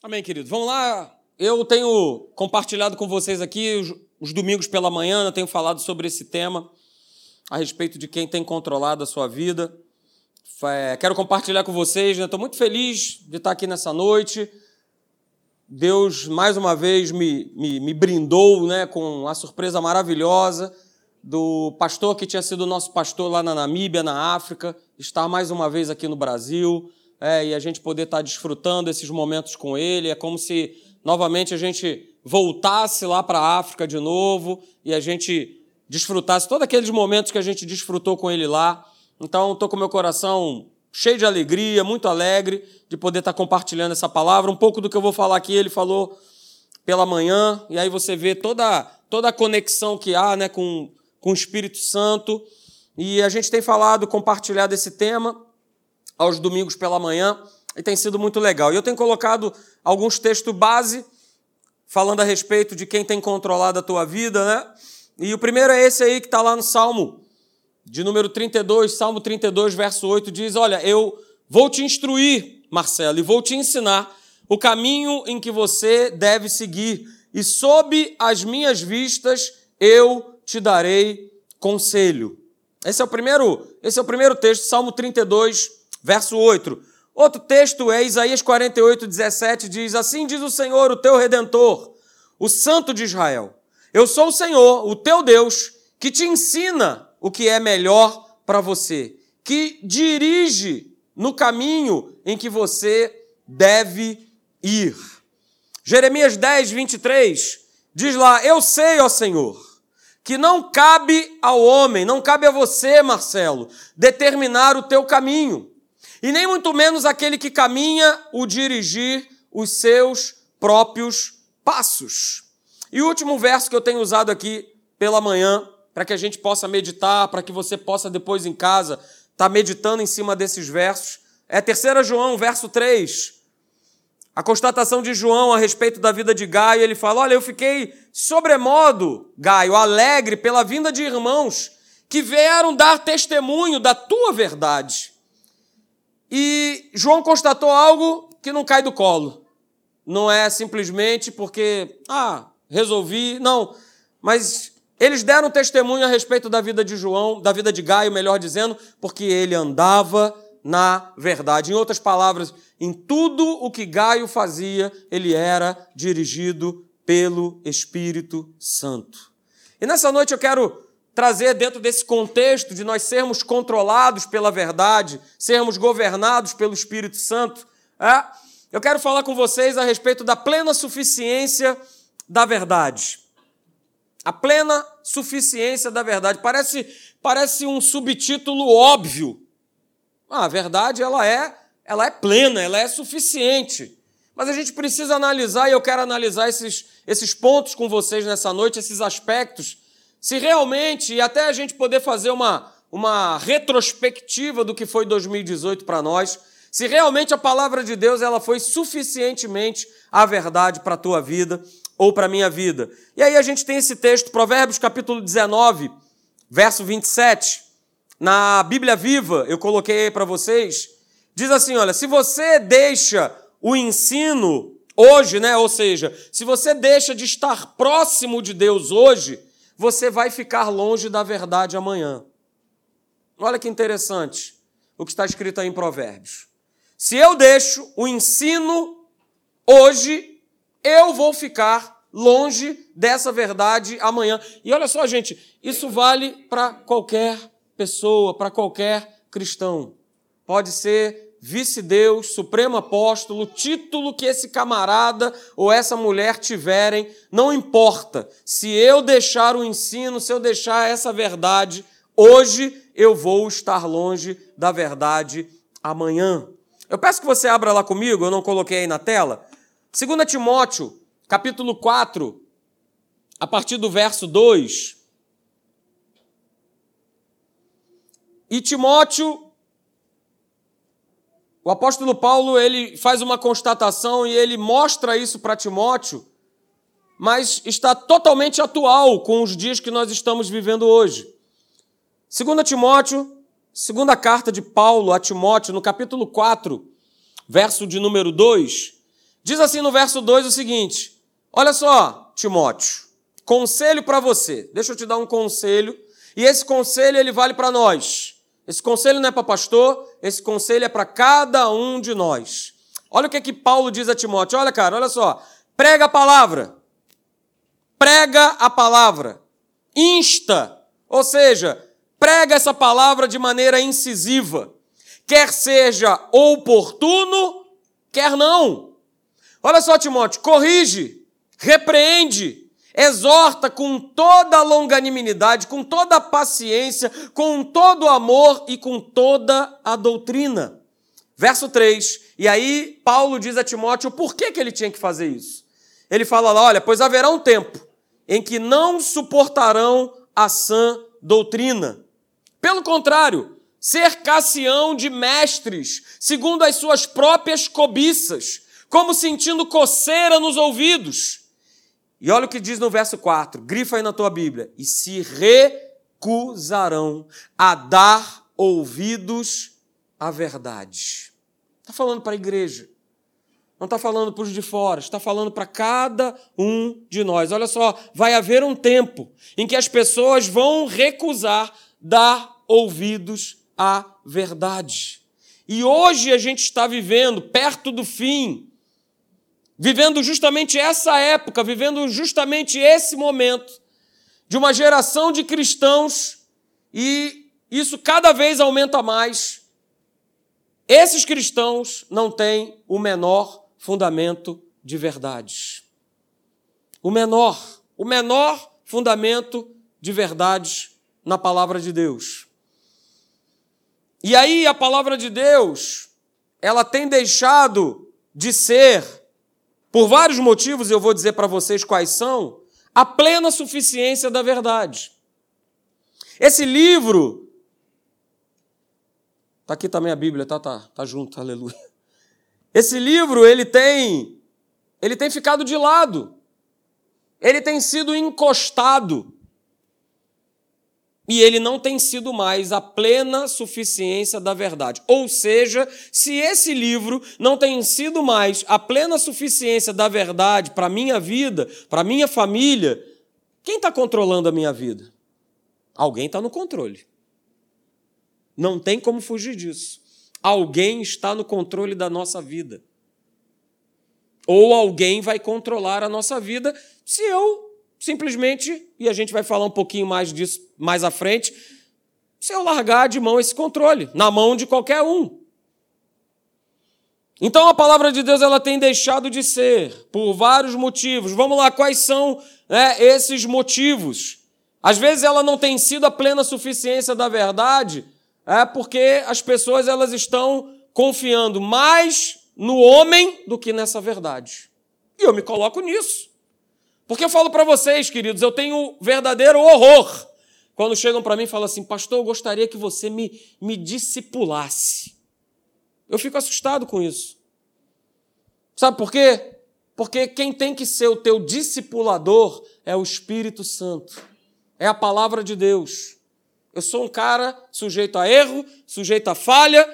Amém, querido. Vamos lá. Eu tenho compartilhado com vocês aqui os, os domingos pela manhã, eu tenho falado sobre esse tema, a respeito de quem tem controlado a sua vida. É, quero compartilhar com vocês, estou né? muito feliz de estar aqui nessa noite. Deus, mais uma vez, me, me, me brindou né, com a surpresa maravilhosa do pastor que tinha sido nosso pastor lá na Namíbia, na África, estar mais uma vez aqui no Brasil é, e a gente poder estar desfrutando esses momentos com ele. É como se novamente a gente voltasse lá para a África de novo e a gente desfrutasse todos aqueles momentos que a gente desfrutou com ele lá. Então, estou com meu coração cheio de alegria, muito alegre de poder estar compartilhando essa palavra. Um pouco do que eu vou falar aqui, ele falou pela manhã, e aí você vê toda, toda a conexão que há né, com, com o Espírito Santo. E a gente tem falado, compartilhado esse tema aos domingos pela manhã e tem sido muito legal. E eu tenho colocado alguns textos base falando a respeito de quem tem controlado a tua vida, né? E o primeiro é esse aí que está lá no Salmo, de número 32, Salmo 32, verso 8, diz: Olha, eu vou te instruir, Marcelo, e vou te ensinar o caminho em que você deve seguir, e sob as minhas vistas eu te darei conselho. Esse é o primeiro, esse é o primeiro texto, Salmo 32, verso 8. Outro texto é Isaías 48, 17, diz: Assim diz o Senhor, o teu redentor, o Santo de Israel. Eu sou o Senhor, o teu Deus, que te ensina o que é melhor para você, que dirige no caminho em que você deve ir. Jeremias 10, 23 diz lá: Eu sei, ó Senhor, que não cabe ao homem, não cabe a você, Marcelo, determinar o teu caminho e nem muito menos aquele que caminha o dirigir os seus próprios passos. E o último verso que eu tenho usado aqui pela manhã, para que a gente possa meditar, para que você possa depois em casa estar tá meditando em cima desses versos, é 3 João, verso 3. A constatação de João a respeito da vida de Gaio, ele fala: Olha, eu fiquei sobremodo, Gaio, alegre pela vinda de irmãos que vieram dar testemunho da tua verdade e João constatou algo que não cai do colo. Não é simplesmente porque, ah, resolvi. Não. Mas eles deram testemunho a respeito da vida de João, da vida de Gaio, melhor dizendo, porque ele andava na verdade. Em outras palavras, em tudo o que Gaio fazia, ele era dirigido pelo Espírito Santo. E nessa noite eu quero trazer dentro desse contexto de nós sermos controlados pela verdade, sermos governados pelo Espírito Santo, é? eu quero falar com vocês a respeito da plena suficiência da verdade. A plena suficiência da verdade. Parece, parece um subtítulo óbvio. Ah, a verdade ela é, ela é plena, ela é suficiente. Mas a gente precisa analisar, e eu quero analisar esses, esses pontos com vocês nessa noite, esses aspectos se realmente, e até a gente poder fazer uma, uma retrospectiva do que foi 2018 para nós, se realmente a palavra de Deus ela foi suficientemente a verdade para a tua vida ou para a minha vida. E aí a gente tem esse texto, Provérbios capítulo 19, verso 27. Na Bíblia Viva, eu coloquei aí para vocês, diz assim, olha, se você deixa o ensino hoje, né, ou seja, se você deixa de estar próximo de Deus hoje, você vai ficar longe da verdade amanhã. Olha que interessante o que está escrito aí em Provérbios. Se eu deixo o ensino hoje, eu vou ficar longe dessa verdade amanhã. E olha só, gente, isso vale para qualquer pessoa, para qualquer cristão. Pode ser vice-deus, supremo apóstolo, título que esse camarada ou essa mulher tiverem, não importa. Se eu deixar o ensino, se eu deixar essa verdade, hoje eu vou estar longe da verdade amanhã. Eu peço que você abra lá comigo, eu não coloquei aí na tela. 2 Timóteo, capítulo 4, a partir do verso 2. E Timóteo o apóstolo Paulo ele faz uma constatação e ele mostra isso para Timóteo, mas está totalmente atual com os dias que nós estamos vivendo hoje. Segunda Timóteo, segunda carta de Paulo a Timóteo, no capítulo 4, verso de número 2, Diz assim no verso 2 o seguinte: Olha só, Timóteo, conselho para você. Deixa eu te dar um conselho, e esse conselho ele vale para nós. Esse conselho não é para pastor, esse conselho é para cada um de nós. Olha o que que Paulo diz a Timóteo. Olha, cara, olha só. Prega a palavra. Prega a palavra. Insta, ou seja, prega essa palavra de maneira incisiva. Quer seja oportuno, quer não. Olha só, Timóteo, corrige, repreende, exorta com toda a longanimidade, com toda a paciência, com todo o amor e com toda a doutrina. Verso 3. E aí, Paulo diz a Timóteo por que, que ele tinha que fazer isso. Ele fala lá: olha, pois haverá um tempo em que não suportarão a sã doutrina. Pelo contrário, cercar-se-ão de mestres, segundo as suas próprias cobiças, como sentindo coceira nos ouvidos. E olha o que diz no verso 4, grifa aí na tua Bíblia: e se recusarão a dar ouvidos à verdade. Está falando para a igreja. Não está falando para os de fora, está falando para cada um de nós. Olha só, vai haver um tempo em que as pessoas vão recusar dar ouvidos à verdade. E hoje a gente está vivendo perto do fim, vivendo justamente essa época, vivendo justamente esse momento de uma geração de cristãos e isso cada vez aumenta mais. Esses cristãos não têm o menor fundamento de verdades. O menor, o menor fundamento de verdades na palavra de Deus. E aí a palavra de Deus, ela tem deixado de ser, por vários motivos, eu vou dizer para vocês quais são, a plena suficiência da verdade. Esse livro, tá aqui também a Bíblia, tá, tá, tá junto, aleluia. Esse livro, ele tem, ele tem ficado de lado. Ele tem sido encostado e ele não tem sido mais a plena suficiência da verdade. Ou seja, se esse livro não tem sido mais a plena suficiência da verdade para a minha vida, para a minha família, quem está controlando a minha vida? Alguém está no controle. Não tem como fugir disso. Alguém está no controle da nossa vida. Ou alguém vai controlar a nossa vida se eu simplesmente, e a gente vai falar um pouquinho mais disso mais à frente, se eu largar de mão esse controle, na mão de qualquer um. Então a palavra de Deus ela tem deixado de ser por vários motivos. Vamos lá, quais são né, esses motivos? Às vezes ela não tem sido a plena suficiência da verdade, é porque as pessoas elas estão confiando mais no homem do que nessa verdade. E eu me coloco nisso. Porque eu falo para vocês, queridos, eu tenho verdadeiro horror quando chegam para mim e falam assim, pastor, eu gostaria que você me, me discipulasse. Eu fico assustado com isso. Sabe por quê? Porque quem tem que ser o teu discipulador é o Espírito Santo, é a palavra de Deus. Eu sou um cara sujeito a erro, sujeito a falha,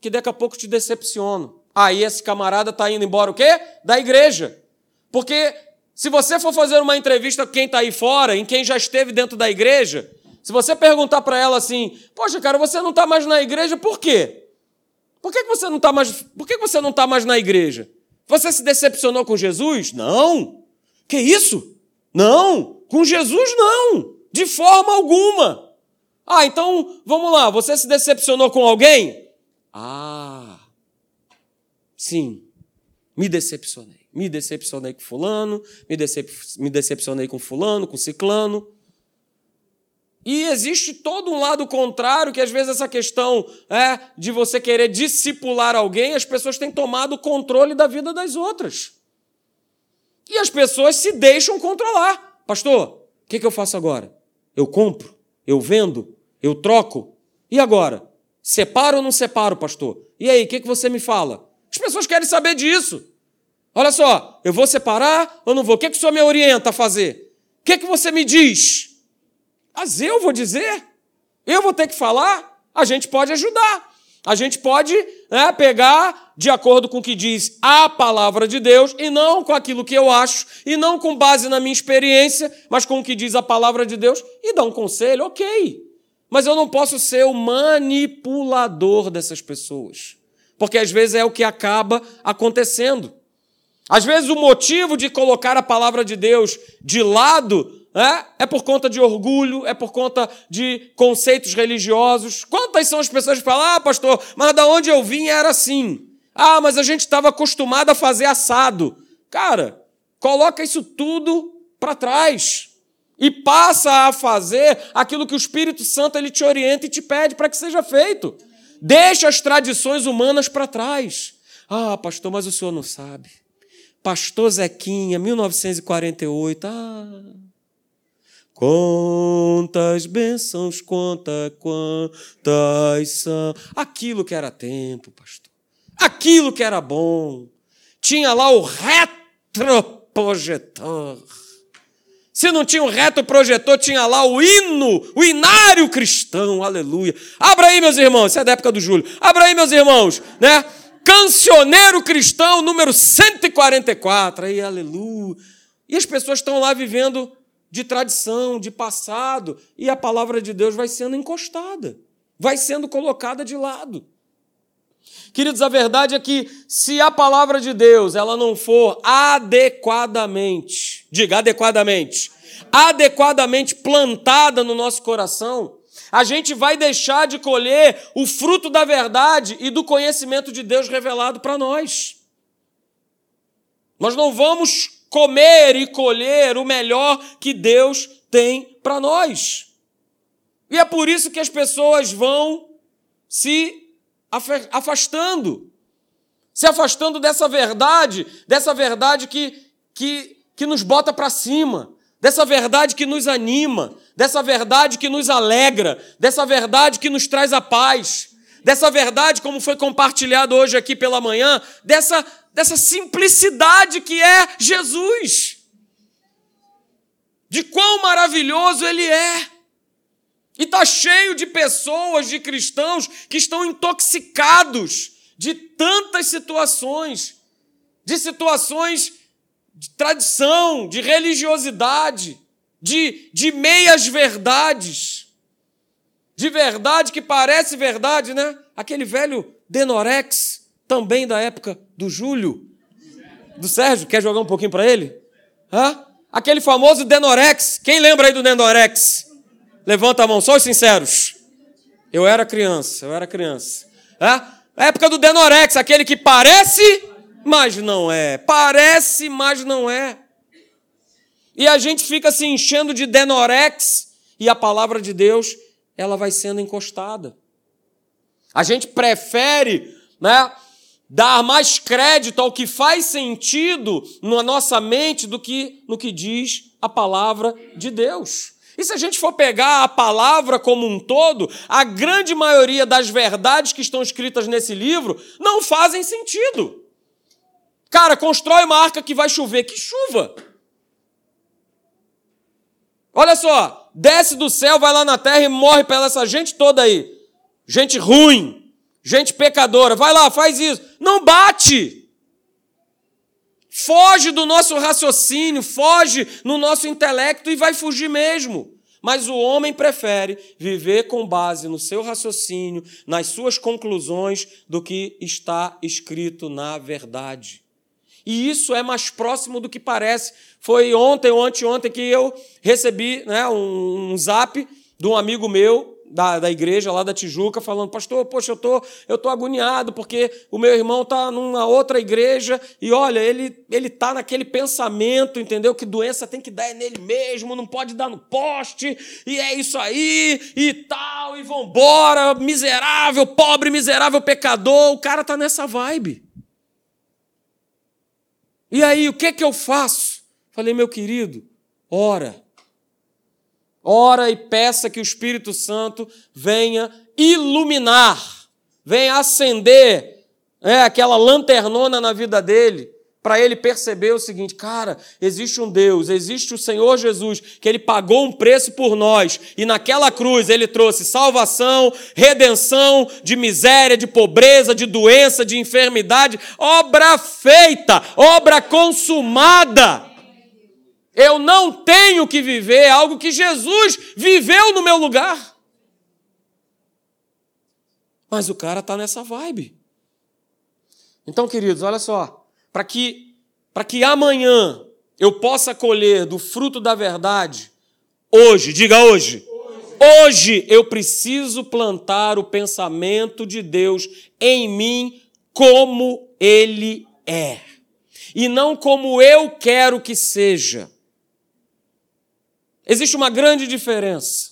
que daqui a pouco te decepciono. Aí esse camarada está indo embora o quê? Da igreja. Porque se você for fazer uma entrevista com quem está aí fora, em quem já esteve dentro da igreja, se você perguntar para ela assim, poxa, cara, você não está mais na igreja, por quê? Por que você não está mais, por que você não está mais na igreja? Você se decepcionou com Jesus? Não. Que isso? Não. Com Jesus não. De forma alguma. Ah, então vamos lá. Você se decepcionou com alguém? Ah, sim, me decepcionei. Me decepcionei com fulano, me, decep me decepcionei com fulano, com ciclano. E existe todo um lado contrário, que às vezes essa questão é de você querer discipular alguém, as pessoas têm tomado o controle da vida das outras. E as pessoas se deixam controlar. Pastor, o que, que eu faço agora? Eu compro? Eu vendo? Eu troco? E agora? Separo ou não separo, pastor? E aí, o que, que você me fala? As pessoas querem saber disso. Olha só, eu vou separar ou não vou? O que, que o senhor me orienta a fazer? O que, que você me diz? Mas eu vou dizer? Eu vou ter que falar? A gente pode ajudar. A gente pode né, pegar de acordo com o que diz a palavra de Deus e não com aquilo que eu acho, e não com base na minha experiência, mas com o que diz a palavra de Deus e dar um conselho, ok. Mas eu não posso ser o manipulador dessas pessoas, porque às vezes é o que acaba acontecendo. Às vezes o motivo de colocar a palavra de Deus de lado é, é por conta de orgulho, é por conta de conceitos religiosos. Quantas são as pessoas que falam, ah, pastor, mas da onde eu vim era assim. Ah, mas a gente estava acostumado a fazer assado. Cara, coloca isso tudo para trás e passa a fazer aquilo que o Espírito Santo ele te orienta e te pede para que seja feito. Deixa as tradições humanas para trás. Ah, pastor, mas o senhor não sabe. Pastor Zequinha, 1948. Ah, Quantas bênçãos, conta quantas são. Aquilo que era tempo, pastor. Aquilo que era bom. Tinha lá o retroprojetor. Se não tinha o retroprojetor, tinha lá o hino, o inário cristão, aleluia. Abra aí, meus irmãos, isso é da época do Júlio. Abra aí, meus irmãos, né? Cancioneiro cristão, número 144, aí, aleluia. E as pessoas estão lá vivendo de tradição, de passado, e a palavra de Deus vai sendo encostada, vai sendo colocada de lado. Queridos, a verdade é que se a palavra de Deus ela não for adequadamente, diga adequadamente, adequadamente plantada no nosso coração, a gente vai deixar de colher o fruto da verdade e do conhecimento de Deus revelado para nós. Nós não vamos comer e colher o melhor que Deus tem para nós. E é por isso que as pessoas vão se afastando, se afastando dessa verdade, dessa verdade que, que, que nos bota para cima, dessa verdade que nos anima, dessa verdade que nos alegra, dessa verdade que nos traz a paz, dessa verdade, como foi compartilhado hoje aqui pela manhã, dessa dessa simplicidade que é Jesus. De quão maravilhoso ele é. E está cheio de pessoas, de cristãos, que estão intoxicados de tantas situações, de situações de tradição, de religiosidade, de, de meias verdades, de verdade que parece verdade, né? Aquele velho Denorex, também da época do Júlio, do Sérgio, quer jogar um pouquinho para ele? Hã? Aquele famoso Denorex, quem lembra aí do Denorex? Levanta a mão, só os sinceros. Eu era criança, eu era criança. Hã? A época do Denorex, aquele que parece, mas não é. Parece, mas não é. E a gente fica se enchendo de Denorex e a palavra de Deus, ela vai sendo encostada. A gente prefere, né, dar mais crédito ao que faz sentido na nossa mente do que no que diz a palavra de Deus. E se a gente for pegar a palavra como um todo, a grande maioria das verdades que estão escritas nesse livro não fazem sentido. Cara, constrói uma arca que vai chover, que chuva. Olha só, desce do céu, vai lá na terra e morre pela essa gente toda aí. Gente ruim, gente pecadora, vai lá, faz isso. Não bate. Foge do nosso raciocínio, foge no nosso intelecto e vai fugir mesmo. Mas o homem prefere viver com base no seu raciocínio, nas suas conclusões, do que está escrito na verdade. E isso é mais próximo do que parece. Foi ontem ou anteontem que eu recebi né, um, um zap de um amigo meu da, da igreja lá da Tijuca falando, pastor, poxa, eu tô, eu tô agoniado porque o meu irmão tá numa outra igreja e olha, ele ele tá naquele pensamento, entendeu? Que doença tem que dar é nele mesmo, não pode dar no poste, e é isso aí, e tal, e vambora, miserável, pobre, miserável pecador, o cara tá nessa vibe. E aí, o que que eu faço? Falei, meu querido, ora. Ora e peça que o Espírito Santo venha iluminar, venha acender é, aquela lanternona na vida dele, para ele perceber o seguinte: cara, existe um Deus, existe o Senhor Jesus, que ele pagou um preço por nós, e naquela cruz ele trouxe salvação, redenção de miséria, de pobreza, de doença, de enfermidade, obra feita, obra consumada. Eu não tenho que viver algo que Jesus viveu no meu lugar. Mas o cara está nessa vibe. Então, queridos, olha só para que, para que amanhã eu possa colher do fruto da verdade, hoje, diga hoje. hoje. Hoje eu preciso plantar o pensamento de Deus em mim como ele é, e não como eu quero que seja. Existe uma grande diferença.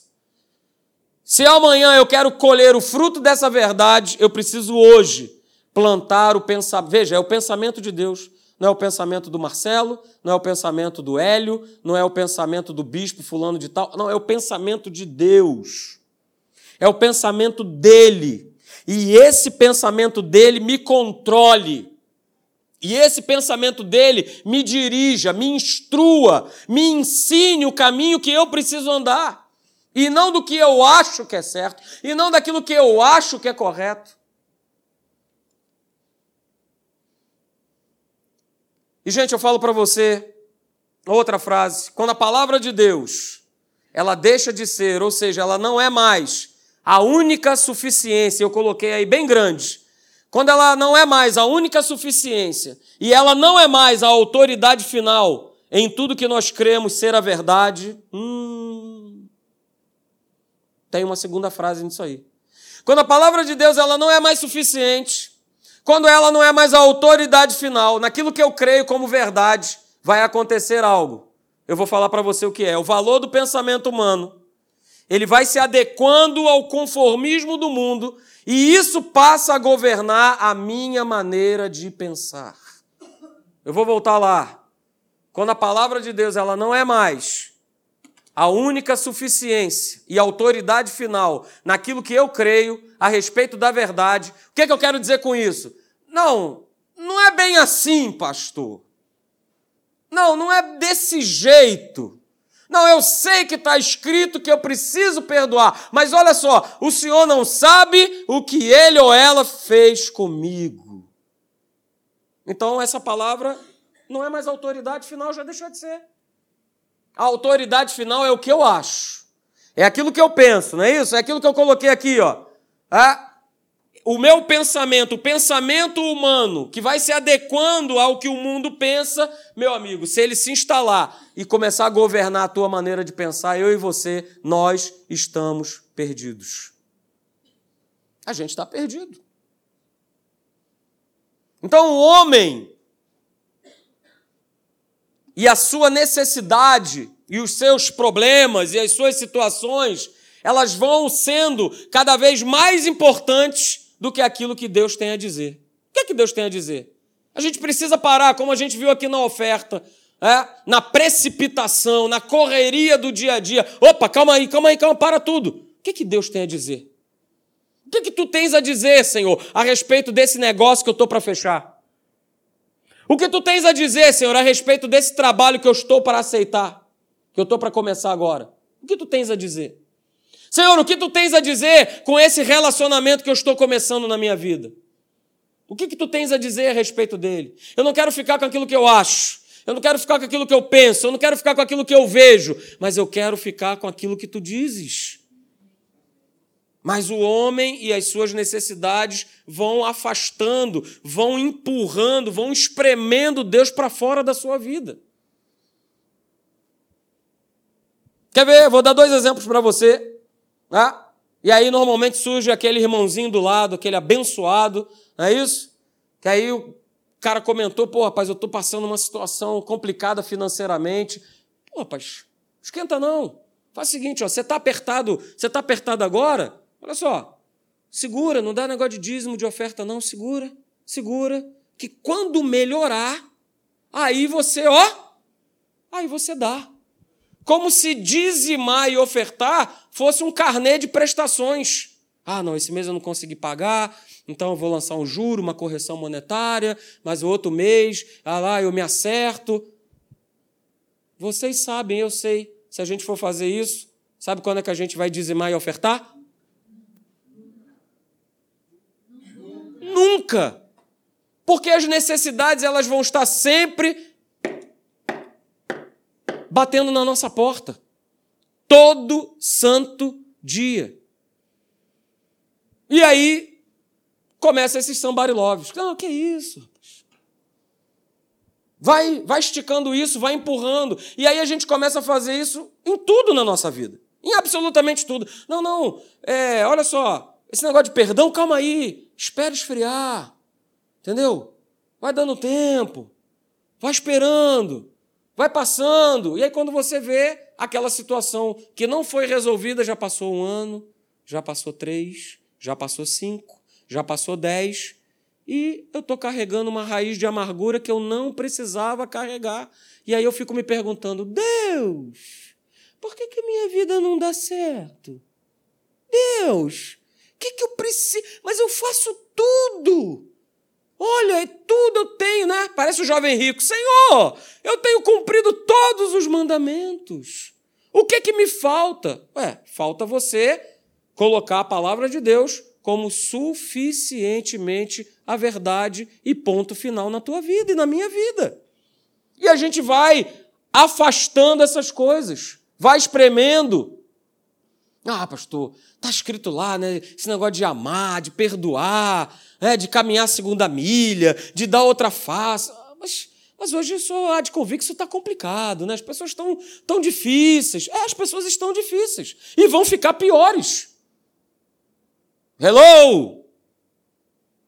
Se amanhã eu quero colher o fruto dessa verdade, eu preciso hoje plantar o pensamento. Veja, é o pensamento de Deus. Não é o pensamento do Marcelo, não é o pensamento do Hélio, não é o pensamento do bispo fulano de tal. Não, é o pensamento de Deus. É o pensamento dele. E esse pensamento dele me controle. E esse pensamento dele me dirija, me instrua, me ensine o caminho que eu preciso andar. E não do que eu acho que é certo, e não daquilo que eu acho que é correto. E, gente, eu falo para você outra frase: quando a palavra de Deus ela deixa de ser, ou seja, ela não é mais a única suficiência, eu coloquei aí bem grande. Quando ela não é mais a única suficiência e ela não é mais a autoridade final em tudo que nós cremos ser a verdade, hum, tem uma segunda frase nisso aí. Quando a palavra de Deus ela não é mais suficiente, quando ela não é mais a autoridade final, naquilo que eu creio como verdade, vai acontecer algo. Eu vou falar para você o que é. O valor do pensamento humano. Ele vai se adequando ao conformismo do mundo e isso passa a governar a minha maneira de pensar. Eu vou voltar lá. Quando a palavra de Deus ela não é mais a única suficiência e autoridade final naquilo que eu creio a respeito da verdade. O que, é que eu quero dizer com isso? Não, não é bem assim, pastor. Não, não é desse jeito. Não, eu sei que está escrito que eu preciso perdoar, mas olha só, o Senhor não sabe o que ele ou ela fez comigo. Então, essa palavra não é mais autoridade final, já deixou de ser. A autoridade final é o que eu acho. É aquilo que eu penso, não é isso? É aquilo que eu coloquei aqui, ó. Ah, o meu pensamento, o pensamento humano, que vai se adequando ao que o mundo pensa, meu amigo, se ele se instalar e começar a governar a tua maneira de pensar, eu e você, nós estamos perdidos. A gente está perdido. Então, o homem e a sua necessidade e os seus problemas e as suas situações, elas vão sendo cada vez mais importantes do que aquilo que Deus tem a dizer. O que é que Deus tem a dizer? A gente precisa parar, como a gente viu aqui na oferta, é? na precipitação, na correria do dia a dia. Opa, calma aí, calma aí, calma, para tudo. O que, é que Deus tem a dizer? O que, é que tu tens a dizer, Senhor, a respeito desse negócio que eu estou para fechar? O que tu tens a dizer, Senhor, a respeito desse trabalho que eu estou para aceitar, que eu estou para começar agora? O que tu tens a dizer? Senhor, o que tu tens a dizer com esse relacionamento que eu estou começando na minha vida? O que, que tu tens a dizer a respeito dele? Eu não quero ficar com aquilo que eu acho. Eu não quero ficar com aquilo que eu penso. Eu não quero ficar com aquilo que eu vejo. Mas eu quero ficar com aquilo que tu dizes. Mas o homem e as suas necessidades vão afastando, vão empurrando, vão espremendo Deus para fora da sua vida. Quer ver? Vou dar dois exemplos para você. Ah, e aí normalmente surge aquele irmãozinho do lado, aquele abençoado, não é isso? Que aí o cara comentou, pô, rapaz, eu estou passando uma situação complicada financeiramente. Pô, rapaz, esquenta não. Faz o seguinte, ó, você está apertado, você está apertado agora? Olha só, segura, não dá negócio de dízimo, de oferta não, segura, segura, que quando melhorar, aí você, ó, aí você dá como se dizimar e ofertar fosse um carnê de prestações. Ah, não, esse mês eu não consegui pagar, então eu vou lançar um juro, uma correção monetária, mas o outro mês, ah lá, eu me acerto. Vocês sabem, eu sei, se a gente for fazer isso, sabe quando é que a gente vai dizimar e ofertar? Nunca! Porque as necessidades elas vão estar sempre batendo na nossa porta. Todo santo dia. E aí começa esses sambariloves. Não, que isso? Vai, vai esticando isso, vai empurrando. E aí a gente começa a fazer isso em tudo na nossa vida. Em absolutamente tudo. Não, não. É, olha só. Esse negócio de perdão, calma aí. Espera esfriar. Entendeu? Vai dando tempo. Vai esperando. Vai passando. E aí, quando você vê aquela situação que não foi resolvida, já passou um ano, já passou três, já passou cinco, já passou dez e eu estou carregando uma raiz de amargura que eu não precisava carregar. E aí eu fico me perguntando: Deus, por que, que minha vida não dá certo? Deus, o que, que eu preciso? Mas eu faço tudo. Olha, é tudo eu tenho, né? Parece o jovem rico. Senhor, eu tenho cumprido todos os mandamentos. O que que me falta? Ué, falta você colocar a palavra de Deus como suficientemente a verdade e ponto final na tua vida e na minha vida. E a gente vai afastando essas coisas, vai espremendo. Ah, pastor, está escrito lá, né? Esse negócio de amar, de perdoar, né? de caminhar a segunda milha, de dar outra face. Ah, mas, mas hoje isso há de convir que isso está complicado, né? As pessoas estão tão difíceis. É, as pessoas estão difíceis. E vão ficar piores. Hello!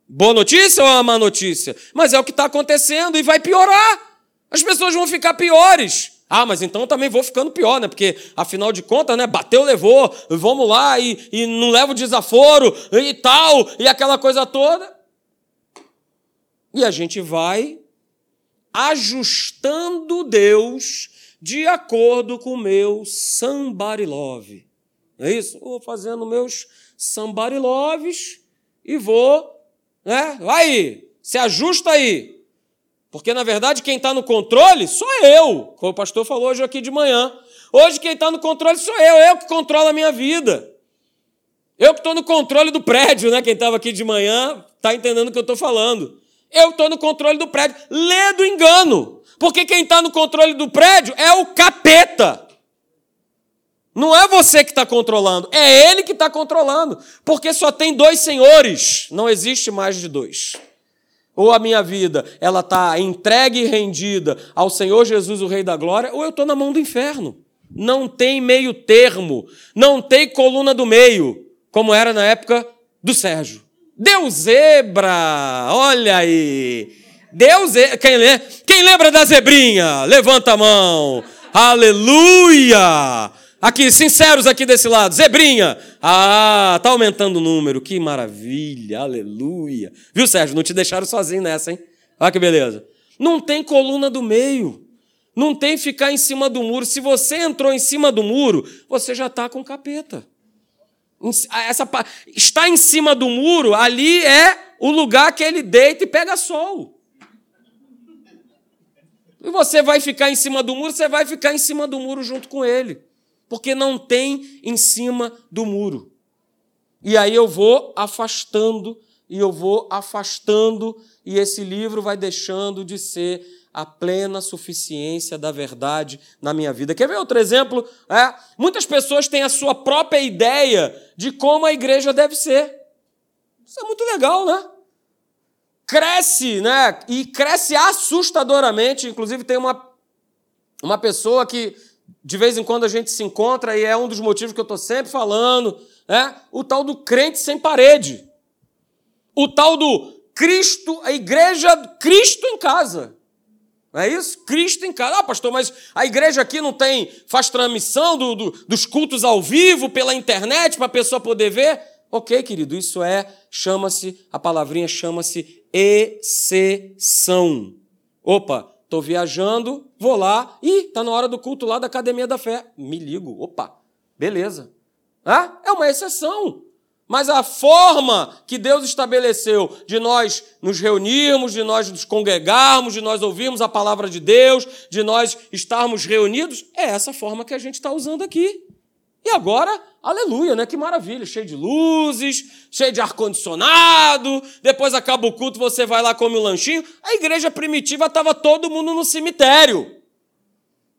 Boa notícia ou uma má notícia? Mas é o que está acontecendo e vai piorar. As pessoas vão ficar piores. Ah, mas então também vou ficando pior, né? Porque, afinal de contas, né? Bateu, levou, vamos lá e, e não leva o desaforo e tal, e aquela coisa toda. E a gente vai ajustando Deus de acordo com o meu somebody love. É isso? Vou fazendo meus somebody loves e vou, né? Vai, se ajusta aí. Porque, na verdade, quem está no controle sou eu, como o pastor falou hoje aqui de manhã. Hoje quem está no controle sou eu, eu que controlo a minha vida. Eu que estou no controle do prédio, né? Quem estava aqui de manhã está entendendo o que eu estou falando. Eu estou no controle do prédio. Lê do engano. Porque quem está no controle do prédio é o capeta. Não é você que está controlando, é ele que está controlando, porque só tem dois senhores, não existe mais de dois. Ou a minha vida, ela está entregue e rendida ao Senhor Jesus, o Rei da Glória, ou eu estou na mão do inferno. Não tem meio termo, não tem coluna do meio, como era na época do Sérgio. Deus zebra, olha aí. Deus, quem, quem lembra da zebrinha? Levanta a mão. Aleluia! Aqui, sinceros aqui desse lado. Zebrinha. Ah, tá aumentando o número. Que maravilha. Aleluia. Viu, Sérgio? Não te deixaram sozinho nessa, hein? Olha que beleza. Não tem coluna do meio. Não tem ficar em cima do muro. Se você entrou em cima do muro, você já está com capeta. Essa, está em cima do muro, ali é o lugar que ele deita e pega sol. E você vai ficar em cima do muro, você vai ficar em cima do muro junto com ele porque não tem em cima do muro. E aí eu vou afastando, e eu vou afastando, e esse livro vai deixando de ser a plena suficiência da verdade na minha vida. Quer ver outro exemplo? É, muitas pessoas têm a sua própria ideia de como a igreja deve ser. Isso é muito legal, né? Cresce, né? E cresce assustadoramente. Inclusive, tem uma, uma pessoa que de vez em quando a gente se encontra e é um dos motivos que eu estou sempre falando, né? o tal do crente sem parede. O tal do Cristo, a igreja, Cristo em casa. Não é isso? Cristo em casa. Ah, pastor, mas a igreja aqui não tem, faz transmissão do, do, dos cultos ao vivo pela internet para a pessoa poder ver? Ok, querido, isso é, chama-se, a palavrinha chama-se exceção. Opa, Estou viajando, vou lá, e está na hora do culto lá da Academia da Fé. Me ligo, opa, beleza. Ah, é uma exceção. Mas a forma que Deus estabeleceu de nós nos reunirmos, de nós nos congregarmos, de nós ouvirmos a palavra de Deus, de nós estarmos reunidos, é essa forma que a gente está usando aqui. E agora, aleluia, né? Que maravilha, cheio de luzes, cheio de ar-condicionado. Depois acaba o culto, você vai lá, come um lanchinho. A igreja primitiva estava todo mundo no cemitério.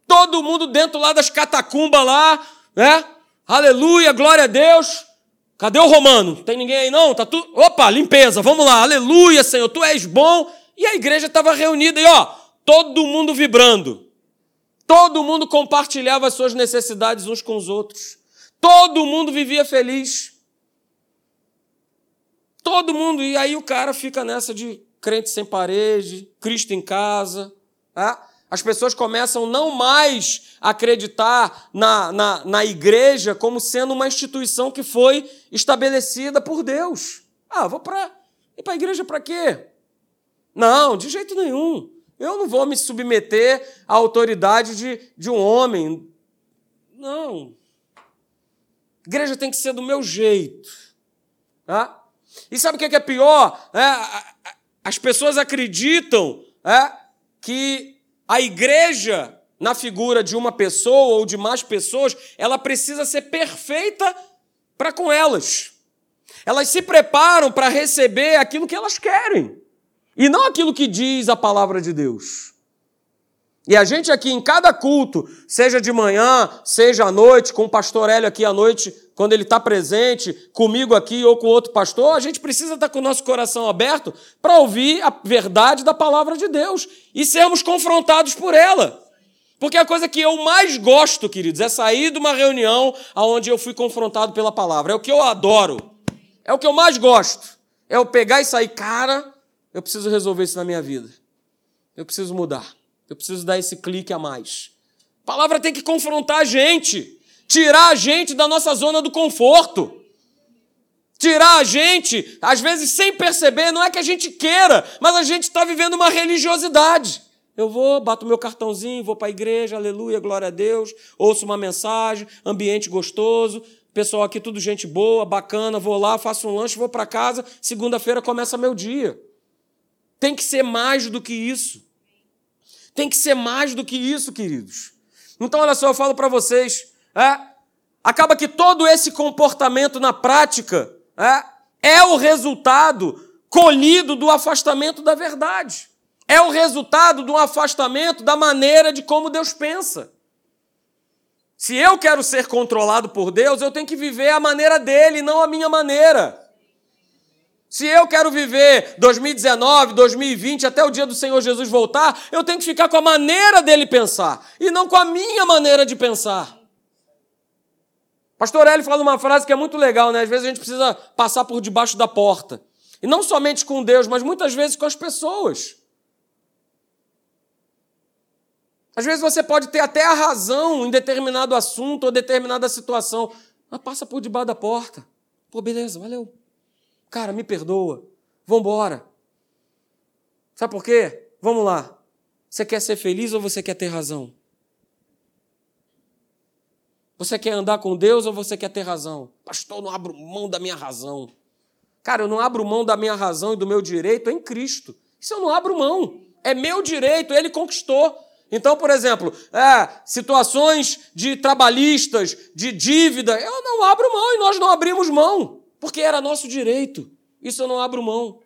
Todo mundo dentro lá das catacumbas lá, né? Aleluia, glória a Deus. Cadê o romano? Tem ninguém aí não? Tá tudo. Opa, limpeza, vamos lá. Aleluia, Senhor, tu és bom. E a igreja estava reunida e ó, todo mundo vibrando. Todo mundo compartilhava as suas necessidades uns com os outros. Todo mundo vivia feliz. Todo mundo. E aí o cara fica nessa de crente sem parede, Cristo em casa. Tá? As pessoas começam não mais a acreditar na, na, na igreja como sendo uma instituição que foi estabelecida por Deus. Ah, vou para ir para a igreja para quê? Não, de jeito nenhum. Eu não vou me submeter à autoridade de, de um homem. Não. Igreja tem que ser do meu jeito. Tá? E sabe o que é pior? É, as pessoas acreditam é, que a igreja, na figura de uma pessoa ou de mais pessoas, ela precisa ser perfeita para com elas. Elas se preparam para receber aquilo que elas querem e não aquilo que diz a palavra de Deus. E a gente aqui em cada culto, seja de manhã, seja à noite, com o pastor Hélio aqui à noite, quando ele está presente, comigo aqui ou com outro pastor, a gente precisa estar tá com o nosso coração aberto para ouvir a verdade da palavra de Deus e sermos confrontados por ela. Porque a coisa que eu mais gosto, queridos, é sair de uma reunião onde eu fui confrontado pela palavra. É o que eu adoro. É o que eu mais gosto. É eu pegar e sair, cara, eu preciso resolver isso na minha vida. Eu preciso mudar. Eu preciso dar esse clique a mais. A palavra tem que confrontar a gente, tirar a gente da nossa zona do conforto. Tirar a gente, às vezes sem perceber, não é que a gente queira, mas a gente está vivendo uma religiosidade. Eu vou, bato meu cartãozinho, vou para a igreja, aleluia, glória a Deus, ouço uma mensagem, ambiente gostoso, pessoal aqui tudo gente boa, bacana, vou lá, faço um lanche, vou para casa, segunda-feira começa meu dia. Tem que ser mais do que isso. Tem que ser mais do que isso, queridos. Então, olha só, eu falo para vocês, é, acaba que todo esse comportamento na prática é, é o resultado colhido do afastamento da verdade. É o resultado do afastamento da maneira de como Deus pensa. Se eu quero ser controlado por Deus, eu tenho que viver a maneira dele, não a minha maneira. Se eu quero viver 2019, 2020, até o dia do Senhor Jesus voltar, eu tenho que ficar com a maneira dele pensar e não com a minha maneira de pensar. Pastor Hélio fala uma frase que é muito legal, né? Às vezes a gente precisa passar por debaixo da porta. E não somente com Deus, mas muitas vezes com as pessoas. Às vezes você pode ter até a razão em determinado assunto ou determinada situação, mas passa por debaixo da porta. Pô, beleza, valeu. Cara, me perdoa. Vambora. Sabe por quê? Vamos lá. Você quer ser feliz ou você quer ter razão? Você quer andar com Deus ou você quer ter razão? Pastor, eu não abro mão da minha razão. Cara, eu não abro mão da minha razão e do meu direito em Cristo. Isso eu não abro mão. É meu direito, ele conquistou. Então, por exemplo, é, situações de trabalhistas, de dívida, eu não abro mão e nós não abrimos mão porque era nosso direito. Isso eu não abro mão.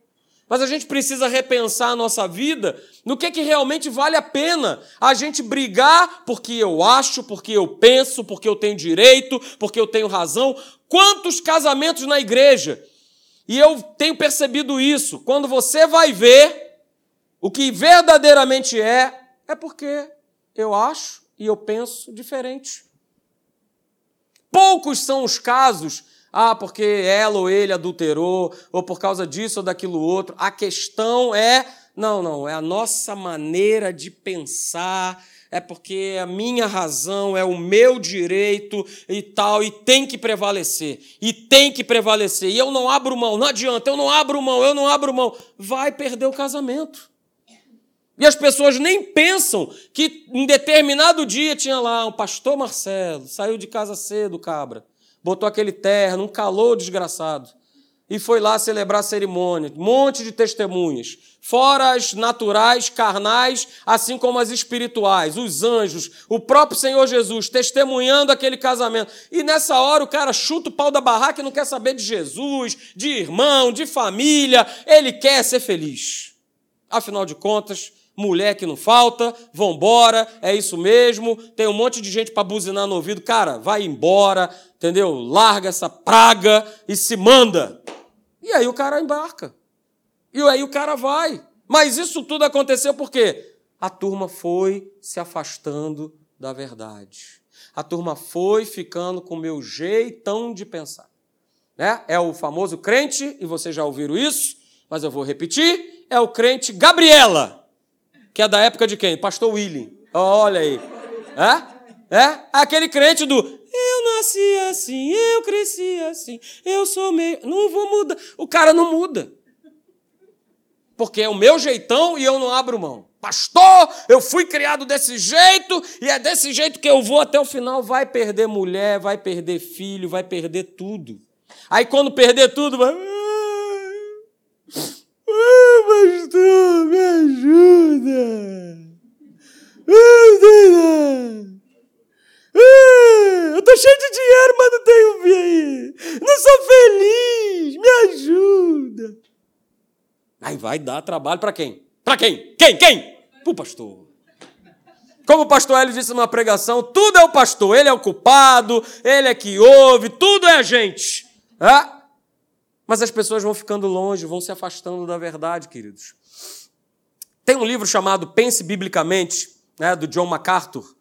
Mas a gente precisa repensar a nossa vida no que, que realmente vale a pena a gente brigar porque eu acho, porque eu penso, porque eu tenho direito, porque eu tenho razão. Quantos casamentos na igreja? E eu tenho percebido isso. Quando você vai ver o que verdadeiramente é, é porque eu acho e eu penso diferente. Poucos são os casos ah, porque ela ou ele adulterou, ou por causa disso ou daquilo outro. A questão é, não, não, é a nossa maneira de pensar, é porque a minha razão, é o meu direito e tal, e tem que prevalecer, e tem que prevalecer. E eu não abro mão, não adianta, eu não abro mão, eu não abro mão. Vai perder o casamento. E as pessoas nem pensam que em determinado dia tinha lá um pastor Marcelo, saiu de casa cedo, cabra botou aquele terno, um calor desgraçado e foi lá celebrar a cerimônia. Um monte de testemunhas. Fora as naturais, carnais, assim como as espirituais, os anjos, o próprio Senhor Jesus testemunhando aquele casamento. E nessa hora o cara chuta o pau da barraca e não quer saber de Jesus, de irmão, de família. Ele quer ser feliz. Afinal de contas, mulher que não falta, vambora, é isso mesmo. Tem um monte de gente para buzinar no ouvido. Cara, vai embora, entendeu? Larga essa praga e se manda. E aí o cara embarca. E aí o cara vai. Mas isso tudo aconteceu porque a turma foi se afastando da verdade. A turma foi ficando com o meu jeitão de pensar. Né? É o famoso crente, e vocês já ouviram isso, mas eu vou repetir: é o crente Gabriela, que é da época de quem? Pastor William. Olha aí. É? É? Aquele crente do eu nasci assim, eu cresci assim, eu sou meio. Não vou mudar. O cara não muda. Porque é o meu jeitão e eu não abro mão. Pastor, eu fui criado desse jeito e é desse jeito que eu vou até o final. Vai perder mulher, vai perder filho, vai perder tudo. Aí quando perder tudo, vai. Ah, pastor, me ajuda. Ah, ah, eu tô cheio de dinheiro, mas não tenho bem. Não sou feliz. Me ajuda. Aí vai dar trabalho para quem? Para quem? Quem? Quem? Pro pastor. Como o pastor Hélio disse numa pregação, tudo é o pastor, ele é o culpado, ele é que ouve, tudo é a gente. É? Mas as pessoas vão ficando longe, vão se afastando da verdade, queridos. Tem um livro chamado Pense Biblicamente, né, do John MacArthur.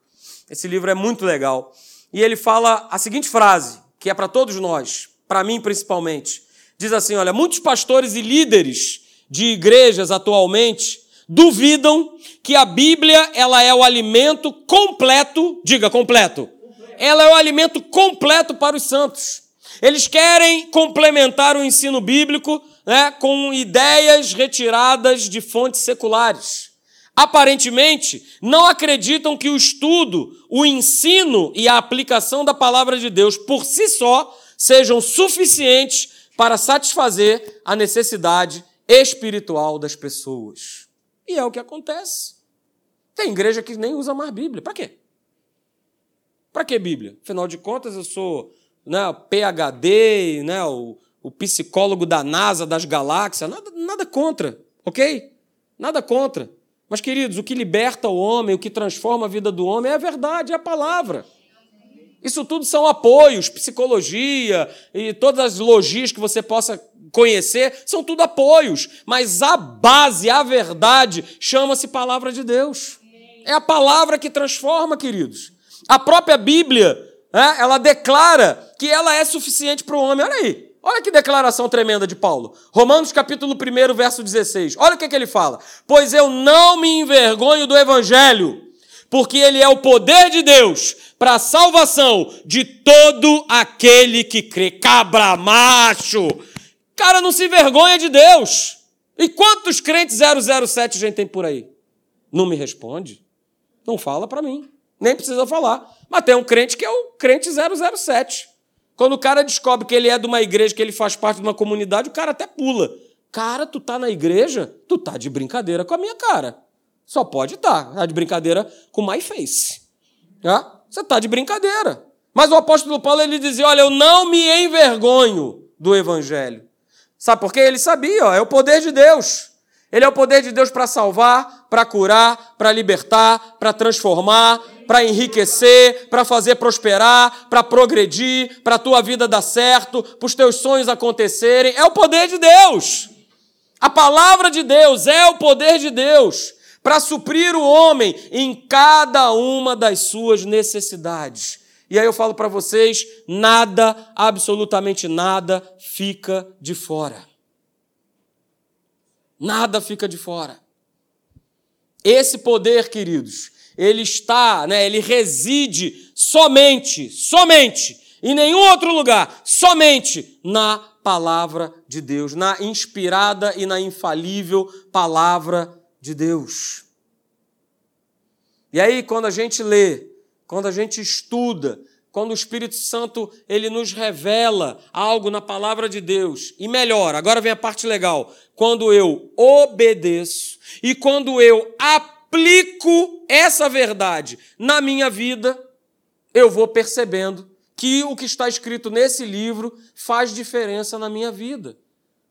Esse livro é muito legal. E ele fala a seguinte frase, que é para todos nós, para mim principalmente. Diz assim: olha, muitos pastores e líderes de igrejas atualmente duvidam que a Bíblia ela é o alimento completo, diga completo. Ela é o alimento completo para os santos. Eles querem complementar o ensino bíblico né, com ideias retiradas de fontes seculares aparentemente, não acreditam que o estudo, o ensino e a aplicação da palavra de Deus por si só sejam suficientes para satisfazer a necessidade espiritual das pessoas. E é o que acontece. Tem igreja que nem usa mais Bíblia. Para quê? Para que Bíblia? Afinal de contas, eu sou né, PHD, né, o, o psicólogo da NASA, das galáxias, nada, nada contra, ok? Nada contra. Mas, queridos, o que liberta o homem, o que transforma a vida do homem é a verdade, é a palavra. Isso tudo são apoios, psicologia e todas as logias que você possa conhecer, são tudo apoios. Mas a base, a verdade, chama-se palavra de Deus. É a palavra que transforma, queridos. A própria Bíblia, né, ela declara que ela é suficiente para o homem. Olha aí. Olha que declaração tremenda de Paulo. Romanos capítulo 1, verso 16. Olha o que, que ele fala. Pois eu não me envergonho do evangelho, porque ele é o poder de Deus para a salvação de todo aquele que crê. Cabra macho. Cara, não se envergonha de Deus. E quantos crentes 007 a gente tem por aí? Não me responde. Não fala para mim. Nem precisa falar. Mas tem um crente que é o crente 007. Quando o cara descobre que ele é de uma igreja, que ele faz parte de uma comunidade, o cara até pula. Cara, tu tá na igreja? Tu tá de brincadeira com a minha cara. Só pode estar. Tá. tá de brincadeira com my face. Tá? Você tá de brincadeira. Mas o apóstolo Paulo ele dizia: Olha, eu não me envergonho do evangelho. Sabe por quê? Ele sabia, ó, é o poder de Deus. Ele é o poder de Deus para salvar, para curar, para libertar, para transformar, para enriquecer, para fazer prosperar, para progredir, para a tua vida dar certo, para os teus sonhos acontecerem. É o poder de Deus. A palavra de Deus é o poder de Deus para suprir o homem em cada uma das suas necessidades. E aí eu falo para vocês: nada, absolutamente nada, fica de fora. Nada fica de fora. Esse poder, queridos, ele está, né, ele reside somente, somente, em nenhum outro lugar, somente na palavra de Deus, na inspirada e na infalível palavra de Deus. E aí, quando a gente lê, quando a gente estuda, quando o Espírito Santo ele nos revela algo na palavra de Deus. E melhor, agora vem a parte legal. Quando eu obedeço e quando eu aplico essa verdade na minha vida, eu vou percebendo que o que está escrito nesse livro faz diferença na minha vida.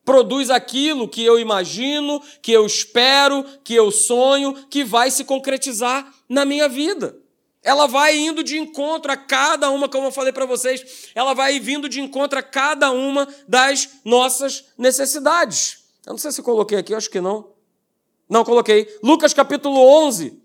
Produz aquilo que eu imagino, que eu espero, que eu sonho, que vai se concretizar na minha vida. Ela vai indo de encontro a cada uma, como eu falei para vocês, ela vai vindo de encontro a cada uma das nossas necessidades. Eu não sei se coloquei aqui, acho que não. Não coloquei. Lucas capítulo 11,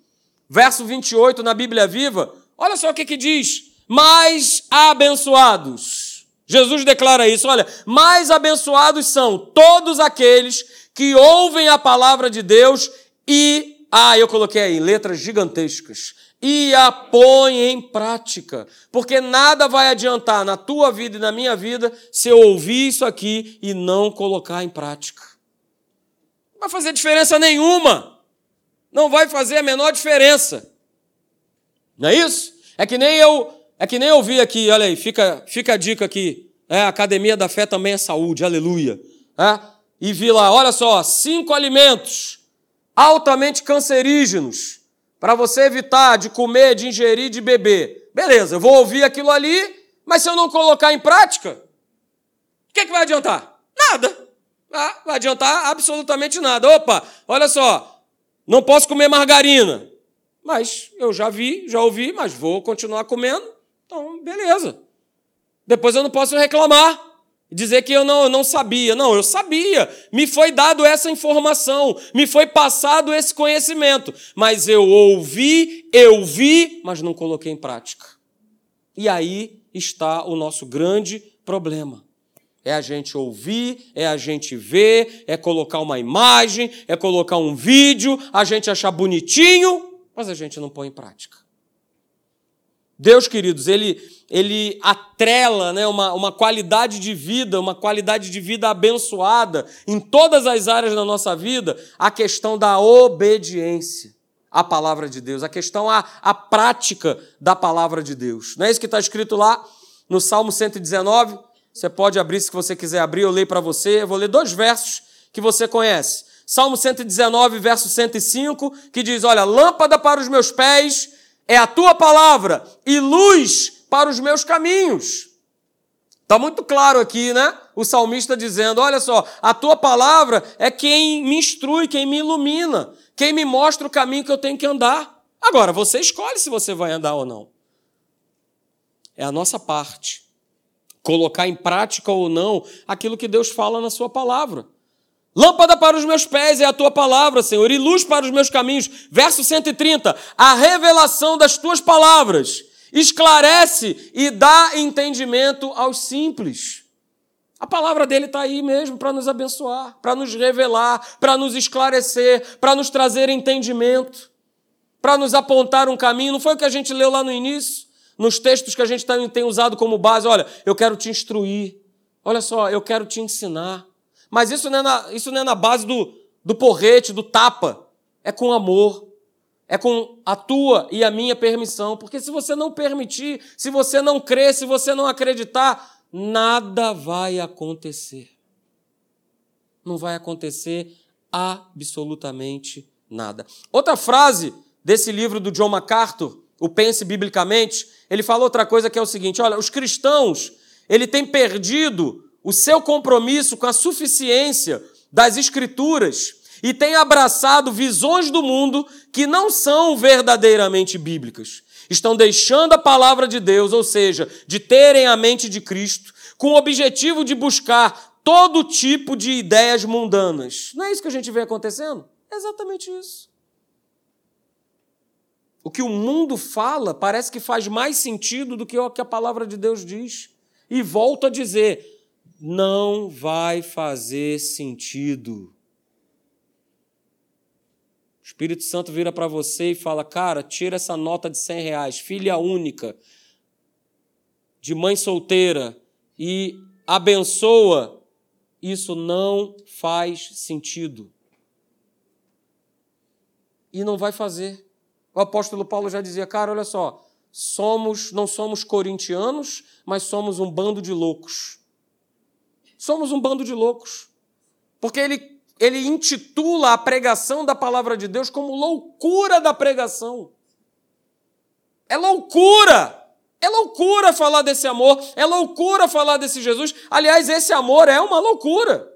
verso 28 na Bíblia Viva. Olha só o que, que diz mais abençoados. Jesus declara isso, olha, mais abençoados são todos aqueles que ouvem a palavra de Deus e, ah, eu coloquei aí, letras gigantescas, e a põe em prática. Porque nada vai adiantar na tua vida e na minha vida se eu ouvir isso aqui e não colocar em prática. Não vai fazer diferença nenhuma. Não vai fazer a menor diferença. Não é isso? É que nem eu é que nem eu vi aqui, olha aí, fica, fica a dica aqui. É, a Academia da Fé também é saúde, aleluia. É? E vi lá, olha só, cinco alimentos altamente cancerígenos para você evitar de comer, de ingerir, de beber. Beleza, eu vou ouvir aquilo ali, mas se eu não colocar em prática, o que, que vai adiantar? Nada. Ah, vai adiantar absolutamente nada. Opa, olha só, não posso comer margarina. Mas eu já vi, já ouvi, mas vou continuar comendo então, beleza. Depois eu não posso reclamar dizer que eu não, eu não sabia. Não, eu sabia. Me foi dado essa informação, me foi passado esse conhecimento, mas eu ouvi, eu vi, mas não coloquei em prática. E aí está o nosso grande problema. É a gente ouvir, é a gente ver, é colocar uma imagem, é colocar um vídeo, a gente achar bonitinho, mas a gente não põe em prática. Deus, queridos, ele, ele atrela né, uma, uma qualidade de vida, uma qualidade de vida abençoada em todas as áreas da nossa vida, a questão da obediência à palavra de Deus, a questão, a prática da palavra de Deus. Não é isso que está escrito lá no Salmo 119? Você pode abrir se você quiser abrir, eu leio para você. Eu vou ler dois versos que você conhece. Salmo 119, verso 105, que diz: Olha, lâmpada para os meus pés é a tua palavra e luz para os meus caminhos. Está muito claro aqui, né? O salmista dizendo: Olha só, a tua palavra é quem me instrui, quem me ilumina, quem me mostra o caminho que eu tenho que andar. Agora, você escolhe se você vai andar ou não. É a nossa parte. Colocar em prática ou não aquilo que Deus fala na Sua palavra. Lâmpada para os meus pés é a tua palavra, Senhor, e luz para os meus caminhos. Verso 130. A revelação das tuas palavras esclarece e dá entendimento aos simples. A palavra dele está aí mesmo para nos abençoar, para nos revelar, para nos esclarecer, para nos trazer entendimento, para nos apontar um caminho. Não foi o que a gente leu lá no início? Nos textos que a gente tem usado como base. Olha, eu quero te instruir. Olha só, eu quero te ensinar. Mas isso não é na, isso não é na base do, do porrete, do tapa. É com amor. É com a tua e a minha permissão. Porque se você não permitir, se você não crer, se você não acreditar, nada vai acontecer. Não vai acontecer absolutamente nada. Outra frase desse livro do John MacArthur, o Pense Biblicamente, ele fala outra coisa que é o seguinte: olha, os cristãos, ele tem perdido o seu compromisso com a suficiência das Escrituras e tem abraçado visões do mundo que não são verdadeiramente bíblicas. Estão deixando a palavra de Deus, ou seja, de terem a mente de Cristo, com o objetivo de buscar todo tipo de ideias mundanas. Não é isso que a gente vê acontecendo? É exatamente isso. O que o mundo fala parece que faz mais sentido do que o que a palavra de Deus diz. E volto a dizer: não vai fazer sentido. Espírito Santo vira para você e fala: Cara, tira essa nota de 100 reais, filha única, de mãe solteira, e abençoa. Isso não faz sentido. E não vai fazer. O apóstolo Paulo já dizia: Cara, olha só, somos, não somos corintianos, mas somos um bando de loucos. Somos um bando de loucos. Porque ele, ele intitula a pregação da palavra de Deus como loucura da pregação. É loucura! É loucura falar desse amor, é loucura falar desse Jesus. Aliás, esse amor é uma loucura.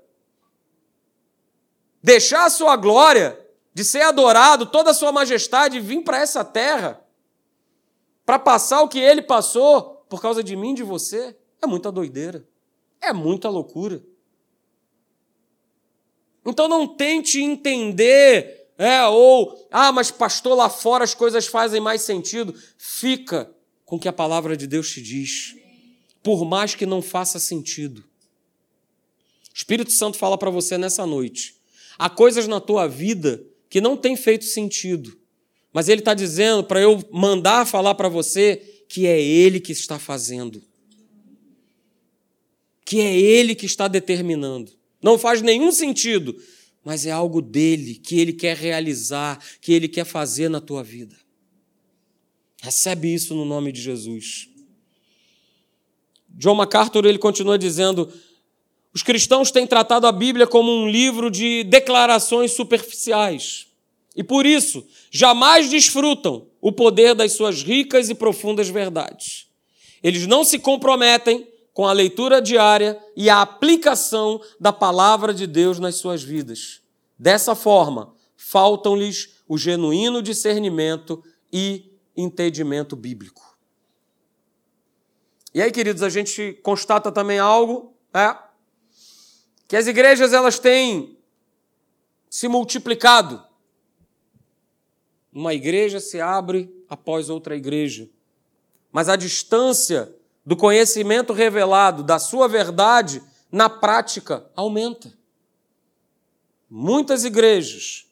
Deixar a sua glória, de ser adorado, toda a sua majestade, vir para essa terra, para passar o que ele passou por causa de mim e de você, é muita doideira. É muita loucura. Então não tente entender, é, ou, ah, mas pastor, lá fora as coisas fazem mais sentido. Fica com o que a palavra de Deus te diz, por mais que não faça sentido. O Espírito Santo fala para você nessa noite. Há coisas na tua vida que não têm feito sentido, mas Ele está dizendo para eu mandar falar para você que é Ele que está fazendo, que é Ele que está determinando. Não faz nenhum sentido, mas é algo dele que Ele quer realizar, que Ele quer fazer na tua vida. Recebe isso no nome de Jesus. John MacArthur ele continua dizendo: os cristãos têm tratado a Bíblia como um livro de declarações superficiais e por isso jamais desfrutam o poder das suas ricas e profundas verdades. Eles não se comprometem com a leitura diária e a aplicação da palavra de Deus nas suas vidas. Dessa forma, faltam-lhes o genuíno discernimento e entendimento bíblico. E aí, queridos, a gente constata também algo, é, que as igrejas elas têm se multiplicado. Uma igreja se abre após outra igreja. Mas a distância do conhecimento revelado da sua verdade na prática aumenta. Muitas igrejas,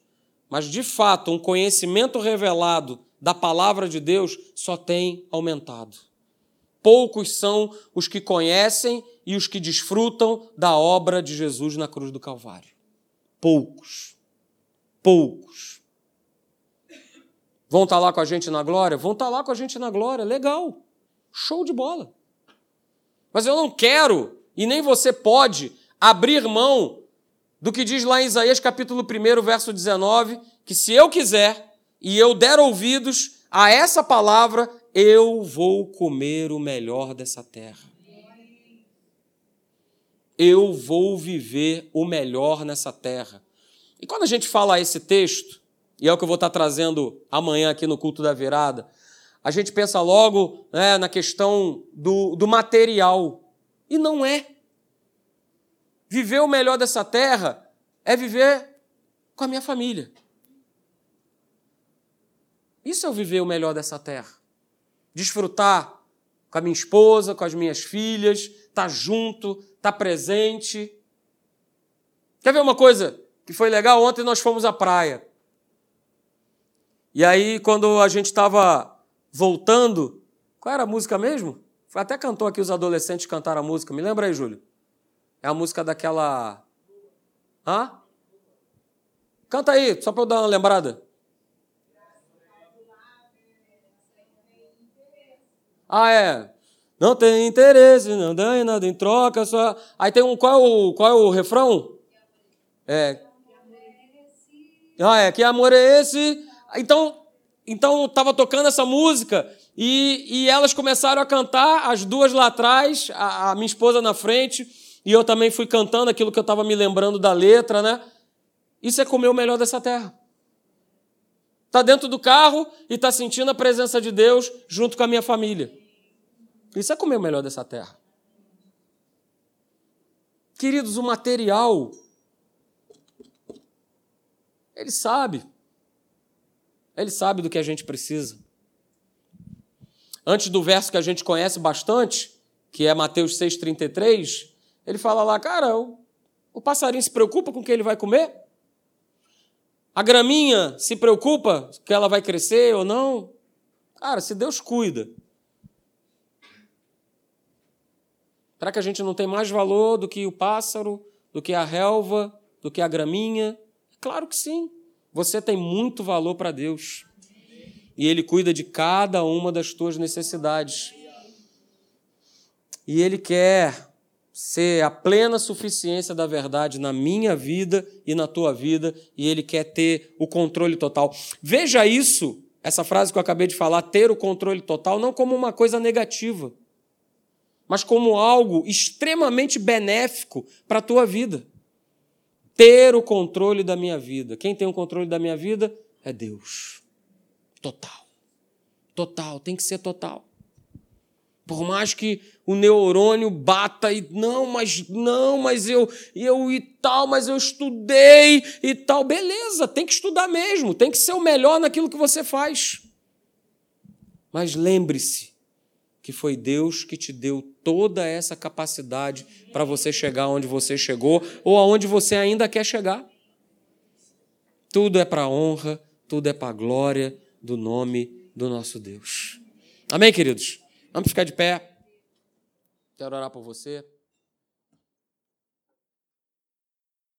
mas de fato um conhecimento revelado da palavra de Deus só tem aumentado. Poucos são os que conhecem e os que desfrutam da obra de Jesus na cruz do Calvário. Poucos. Poucos. Vão estar lá com a gente na glória? Vão estar lá com a gente na glória. Legal. Show de bola. Mas eu não quero, e nem você pode, abrir mão do que diz lá em Isaías capítulo 1, verso 19, que se eu quiser, e eu der ouvidos a essa palavra, eu vou comer o melhor dessa terra. Eu vou viver o melhor nessa terra. E quando a gente fala esse texto, e é o que eu vou estar trazendo amanhã aqui no culto da virada, a gente pensa logo né, na questão do, do material. E não é. Viver o melhor dessa terra é viver com a minha família. Isso é o viver o melhor dessa terra. Desfrutar com a minha esposa, com as minhas filhas, estar tá junto, estar tá presente. Quer ver uma coisa que foi legal? Ontem nós fomos à praia. E aí, quando a gente estava voltando, qual era a música mesmo? Até cantou aqui os adolescentes cantaram a música. Me lembra aí, Júlio? É a música daquela. Hã? Canta aí, só para eu dar uma lembrada. Ah, é. Não tem interesse, não dá nada em troca, só. Aí tem um. Qual é o, qual é o refrão? É. Ah, é. Que amor é esse? Então, então estava tocando essa música e, e elas começaram a cantar, as duas lá atrás, a, a minha esposa na frente, e eu também fui cantando aquilo que eu estava me lembrando da letra, né? Isso é comer o melhor dessa terra. Está dentro do carro e está sentindo a presença de Deus junto com a minha família. Isso é comer o melhor dessa terra. Queridos, o material, ele sabe. Ele sabe do que a gente precisa. Antes do verso que a gente conhece bastante, que é Mateus 6,33, ele fala lá, cara, o, o passarinho se preocupa com o que ele vai comer? A graminha se preocupa que ela vai crescer ou não? Cara, se Deus cuida Será que a gente não tem mais valor do que o pássaro, do que a relva, do que a graminha? Claro que sim. Você tem muito valor para Deus. e Ele cuida de cada uma das tuas necessidades. E Ele quer ser a plena suficiência da verdade na minha vida e na tua vida, e Ele quer ter o controle total. Veja isso, essa frase que eu acabei de falar, ter o controle total, não como uma coisa negativa, mas como algo extremamente benéfico para a tua vida. Ter o controle da minha vida. Quem tem o controle da minha vida é Deus. Total. Total, tem que ser total. Por mais que o neurônio bata e não, mas não, mas eu eu e tal, mas eu estudei e tal, beleza, tem que estudar mesmo, tem que ser o melhor naquilo que você faz. Mas lembre-se que foi Deus que te deu toda essa capacidade para você chegar onde você chegou ou aonde você ainda quer chegar. Tudo é para honra, tudo é para glória do nome do nosso Deus. Amém, queridos? Vamos ficar de pé. Quero orar por você.